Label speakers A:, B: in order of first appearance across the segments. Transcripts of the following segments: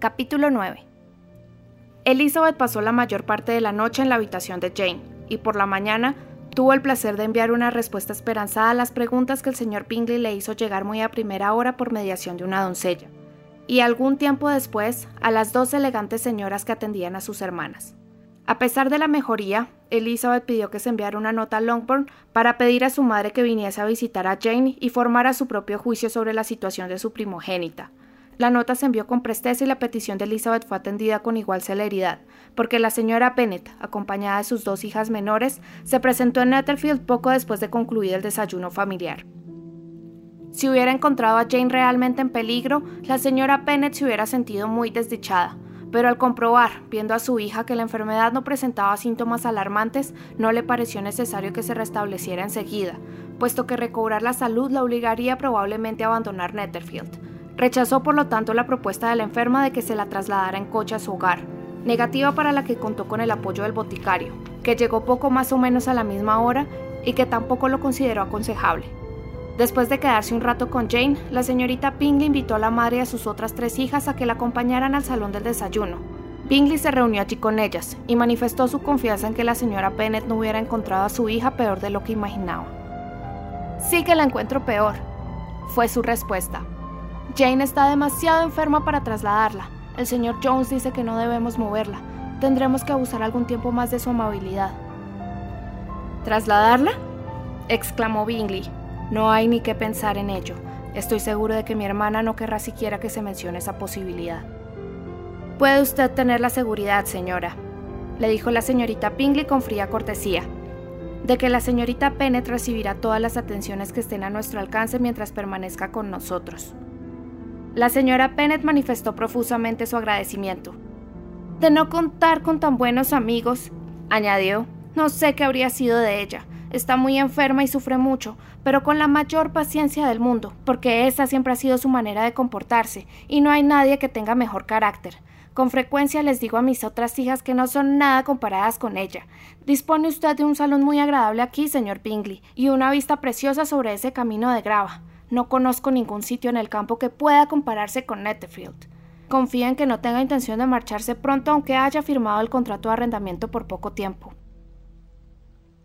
A: Capítulo 9 Elizabeth pasó la mayor parte de la noche en la habitación de Jane, y por la mañana tuvo el placer de enviar una respuesta esperanzada a las preguntas que el señor Bingley le hizo llegar muy a primera hora por mediación de una doncella, y algún tiempo después a las dos elegantes señoras que atendían a sus hermanas. A pesar de la mejoría, Elizabeth pidió que se enviara una nota a Longbourn para pedir a su madre que viniese a visitar a Jane y formara su propio juicio sobre la situación de su primogénita, la nota se envió con presteza y la petición de Elizabeth fue atendida con igual celeridad, porque la señora Bennet, acompañada de sus dos hijas menores, se presentó en Netherfield poco después de concluir el desayuno familiar. Si hubiera encontrado a Jane realmente en peligro, la señora Bennet se hubiera sentido muy desdichada, pero al comprobar, viendo a su hija, que la enfermedad no presentaba síntomas alarmantes, no le pareció necesario que se restableciera enseguida, puesto que recobrar la salud la obligaría probablemente a abandonar Netherfield Rechazó por lo tanto la propuesta de la enferma de que se la trasladara en coche a su hogar, negativa para la que contó con el apoyo del boticario, que llegó poco más o menos a la misma hora y que tampoco lo consideró aconsejable. Después de quedarse un rato con Jane, la señorita Bingley invitó a la madre y a sus otras tres hijas a que la acompañaran al salón del desayuno. Bingley se reunió allí con ellas y manifestó su confianza en que la señora Bennet no hubiera encontrado a su hija peor de lo que imaginaba. Sí que la encuentro peor, fue su respuesta. Jane está demasiado enferma para trasladarla. El señor Jones dice que no debemos moverla. Tendremos que abusar algún tiempo más de su amabilidad. ¿Trasladarla? exclamó Bingley. No hay ni que pensar en ello. Estoy seguro de que mi hermana no querrá siquiera que se mencione esa posibilidad. Puede usted tener la seguridad, señora, le dijo la señorita Bingley con fría cortesía, de que la señorita Pennett recibirá todas las atenciones que estén a nuestro alcance mientras permanezca con nosotros. La señora Pennett manifestó profusamente su agradecimiento. De no contar con tan buenos amigos, añadió, no sé qué habría sido de ella. Está muy enferma y sufre mucho, pero con la mayor paciencia del mundo, porque esa siempre ha sido su manera de comportarse, y no hay nadie que tenga mejor carácter. Con frecuencia les digo a mis otras hijas que no son nada comparadas con ella. Dispone usted de un salón muy agradable aquí, señor Bingley, y una vista preciosa sobre ese camino de grava. No conozco ningún sitio en el campo que pueda compararse con Netherfield. Confía en que no tenga intención de marcharse pronto aunque haya firmado el contrato de arrendamiento por poco tiempo.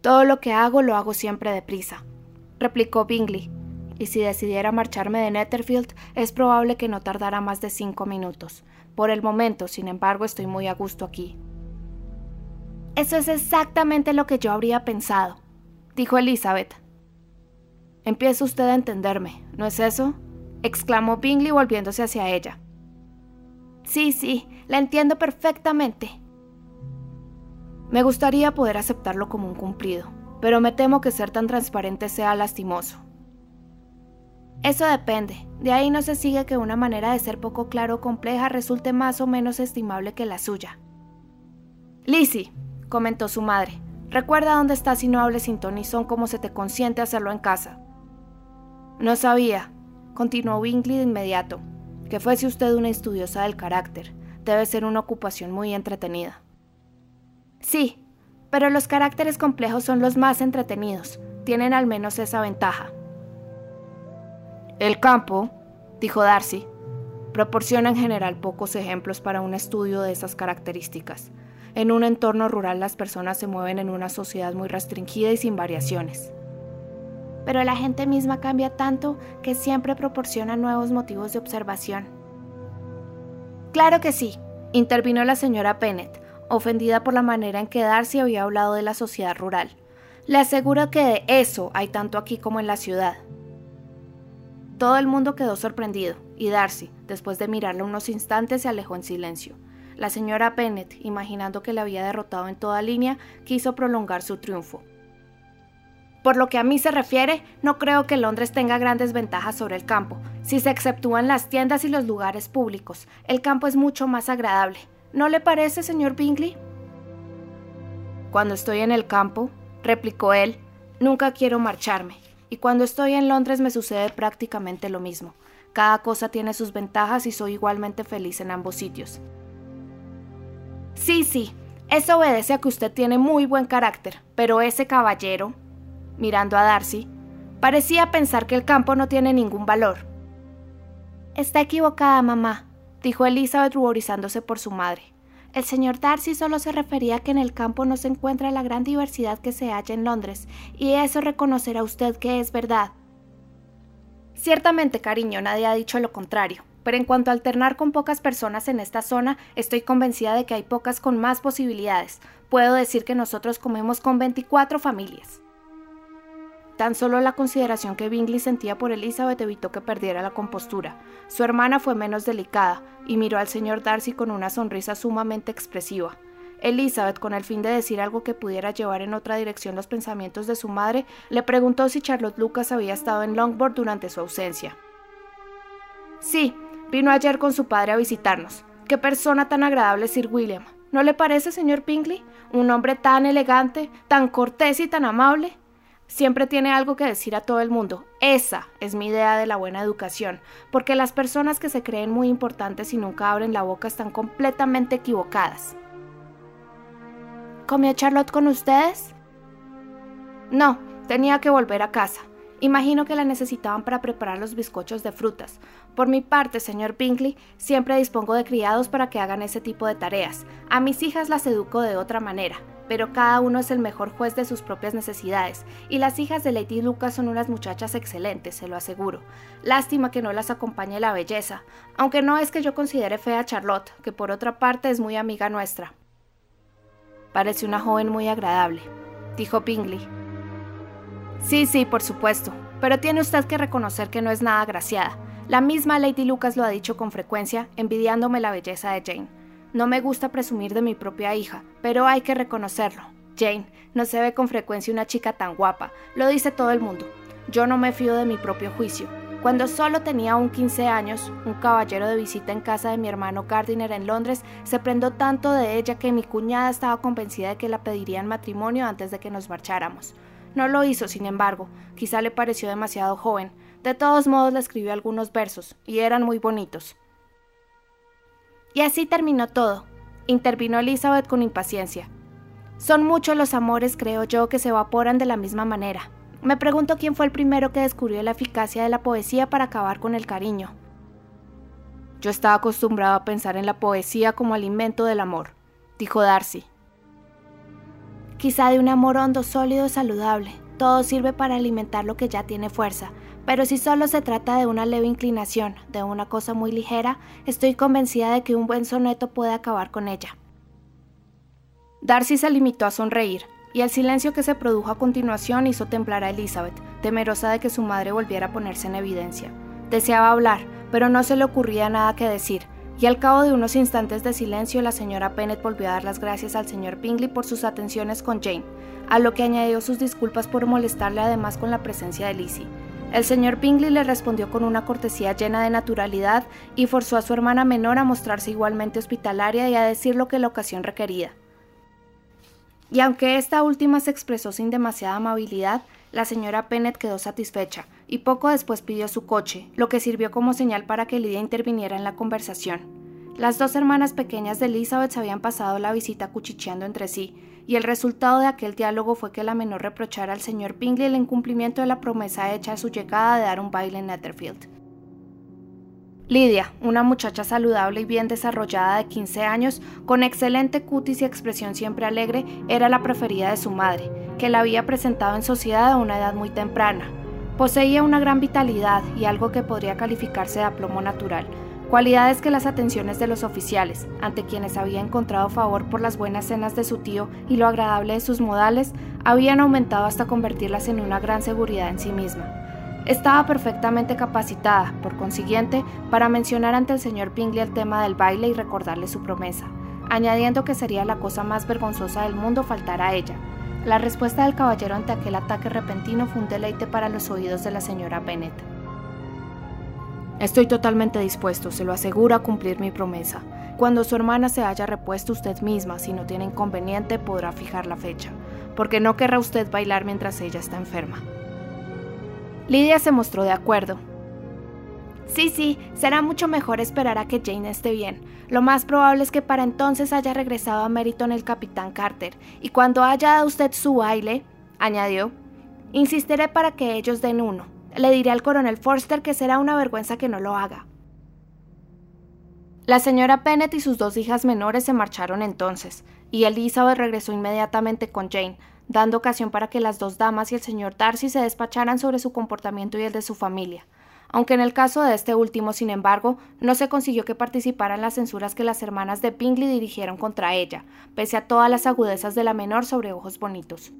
A: Todo lo que hago lo hago siempre deprisa, replicó Bingley, y si decidiera marcharme de Netherfield es probable que no tardara más de cinco minutos. Por el momento, sin embargo, estoy muy a gusto aquí. Eso es exactamente lo que yo habría pensado, dijo Elizabeth, Empieza usted a entenderme, ¿no es eso? exclamó Bingley volviéndose hacia ella. Sí, sí, la entiendo perfectamente. Me gustaría poder aceptarlo como un cumplido, pero me temo que ser tan transparente sea lastimoso. Eso depende. De ahí no se sigue que una manera de ser poco claro o compleja resulte más o menos estimable que la suya. Lizzie, comentó su madre, recuerda dónde estás y no hables sin ton y son como se te consiente hacerlo en casa. No sabía, continuó Bingley de inmediato, que fuese usted una estudiosa del carácter. Debe ser una ocupación muy entretenida. Sí, pero los caracteres complejos son los más entretenidos. Tienen al menos esa ventaja. El campo, dijo Darcy, proporciona en general pocos ejemplos para un estudio de esas características. En un entorno rural las personas se mueven en una sociedad muy restringida y sin variaciones pero la gente misma cambia tanto que siempre proporciona nuevos motivos de observación. Claro que sí, intervino la señora Pennett, ofendida por la manera en que Darcy había hablado de la sociedad rural. Le aseguro que de eso hay tanto aquí como en la ciudad. Todo el mundo quedó sorprendido, y Darcy, después de mirarla unos instantes, se alejó en silencio. La señora Pennett, imaginando que le había derrotado en toda línea, quiso prolongar su triunfo. Por lo que a mí se refiere, no creo que Londres tenga grandes ventajas sobre el campo, si se exceptúan las tiendas y los lugares públicos. El campo es mucho más agradable. ¿No le parece, señor Bingley? Cuando estoy en el campo, replicó él, nunca quiero marcharme, y cuando estoy en Londres me sucede prácticamente lo mismo. Cada cosa tiene sus ventajas y soy igualmente feliz en ambos sitios. Sí, sí, eso obedece a que usted tiene muy buen carácter, pero ese caballero, mirando a Darcy, parecía pensar que el campo no tiene ningún valor. Está equivocada, mamá, dijo Elizabeth ruborizándose por su madre. El señor Darcy solo se refería a que en el campo no se encuentra la gran diversidad que se halla en Londres, y eso reconocerá usted que es verdad. Ciertamente, cariño, nadie ha dicho lo contrario, pero en cuanto a alternar con pocas personas en esta zona, estoy convencida de que hay pocas con más posibilidades. Puedo decir que nosotros comemos con 24 familias. Tan solo la consideración que Bingley sentía por Elizabeth evitó que perdiera la compostura. Su hermana fue menos delicada y miró al señor Darcy con una sonrisa sumamente expresiva. Elizabeth, con el fin de decir algo que pudiera llevar en otra dirección los pensamientos de su madre, le preguntó si Charlotte Lucas había estado en Longbourn durante su ausencia. Sí, vino ayer con su padre a visitarnos. Qué persona tan agradable Sir William. ¿No le parece, señor Bingley? Un hombre tan elegante, tan cortés y tan amable siempre tiene algo que decir a todo el mundo. Esa es mi idea de la buena educación, porque las personas que se creen muy importantes y nunca abren la boca están completamente equivocadas. ¿Comió Charlotte con ustedes? No, tenía que volver a casa. Imagino que la necesitaban para preparar los bizcochos de frutas. Por mi parte, señor Bingley, siempre dispongo de criados para que hagan ese tipo de tareas. A mis hijas las educo de otra manera pero cada uno es el mejor juez de sus propias necesidades, y las hijas de Lady Lucas son unas muchachas excelentes, se lo aseguro. Lástima que no las acompañe la belleza, aunque no es que yo considere fea a Charlotte, que por otra parte es muy amiga nuestra. Parece una joven muy agradable, dijo Bingley. Sí, sí, por supuesto, pero tiene usted que reconocer que no es nada agraciada. La misma Lady Lucas lo ha dicho con frecuencia, envidiándome la belleza de Jane. No me gusta presumir de mi propia hija, pero hay que reconocerlo. Jane, no se ve con frecuencia una chica tan guapa, lo dice todo el mundo. Yo no me fío de mi propio juicio. Cuando solo tenía un 15 años, un caballero de visita en casa de mi hermano Gardiner en Londres se prendó tanto de ella que mi cuñada estaba convencida de que la pediría en matrimonio antes de que nos marcháramos. No lo hizo, sin embargo, quizá le pareció demasiado joven. De todos modos le escribió algunos versos, y eran muy bonitos. Y así terminó todo, intervino Elizabeth con impaciencia. Son muchos los amores, creo yo, que se evaporan de la misma manera. Me pregunto quién fue el primero que descubrió la eficacia de la poesía para acabar con el cariño. Yo estaba acostumbrado a pensar en la poesía como alimento del amor, dijo Darcy. Quizá de un amor hondo, sólido, saludable. Todo sirve para alimentar lo que ya tiene fuerza, pero si solo se trata de una leve inclinación, de una cosa muy ligera, estoy convencida de que un buen soneto puede acabar con ella. Darcy se limitó a sonreír, y el silencio que se produjo a continuación hizo temblar a Elizabeth, temerosa de que su madre volviera a ponerse en evidencia. Deseaba hablar, pero no se le ocurría nada que decir, y al cabo de unos instantes de silencio la señora Bennet volvió a dar las gracias al señor Bingley por sus atenciones con Jane, a lo que añadió sus disculpas por molestarle además con la presencia de Lizzie. El señor Bingley le respondió con una cortesía llena de naturalidad y forzó a su hermana menor a mostrarse igualmente hospitalaria y a decir lo que la ocasión requería. Y aunque esta última se expresó sin demasiada amabilidad, la señora Bennet quedó satisfecha y poco después pidió su coche, lo que sirvió como señal para que Lidia interviniera en la conversación. Las dos hermanas pequeñas de Elizabeth habían pasado la visita cuchicheando entre sí, y el resultado de aquel diálogo fue que la menor reprochara al señor Bingley el incumplimiento de la promesa hecha a su llegada de dar un baile en Netherfield. Lidia, una muchacha saludable y bien desarrollada de 15 años, con excelente cutis y expresión siempre alegre, era la preferida de su madre, que la había presentado en sociedad a una edad muy temprana. Poseía una gran vitalidad y algo que podría calificarse de aplomo natural, cualidades que las atenciones de los oficiales, ante quienes había encontrado favor por las buenas cenas de su tío y lo agradable de sus modales, habían aumentado hasta convertirlas en una gran seguridad en sí misma. Estaba perfectamente capacitada, por consiguiente, para mencionar ante el señor Bingley el tema del baile y recordarle su promesa, añadiendo que sería la cosa más vergonzosa del mundo faltar a ella. La respuesta del caballero ante aquel ataque repentino fue un deleite para los oídos de la señora Bennet. Estoy totalmente dispuesto, se lo aseguro, a cumplir mi promesa. Cuando su hermana se haya repuesto usted misma, si no tiene inconveniente, podrá fijar la fecha, porque no querrá usted bailar mientras ella está enferma. Lidia se mostró de acuerdo. Sí, sí, será mucho mejor esperar a que Jane esté bien. Lo más probable es que para entonces haya regresado a Meriton el capitán Carter, y cuando haya dado usted su baile, añadió, insistiré para que ellos den uno. Le diré al coronel Forster que será una vergüenza que no lo haga. La señora Pennett y sus dos hijas menores se marcharon entonces, y Elizabeth regresó inmediatamente con Jane, dando ocasión para que las dos damas y el señor Darcy se despacharan sobre su comportamiento y el de su familia. Aunque en el caso de este último, sin embargo, no se consiguió que participara en las censuras que las hermanas de Bingley dirigieron contra ella, pese a todas las agudezas de la menor sobre ojos bonitos.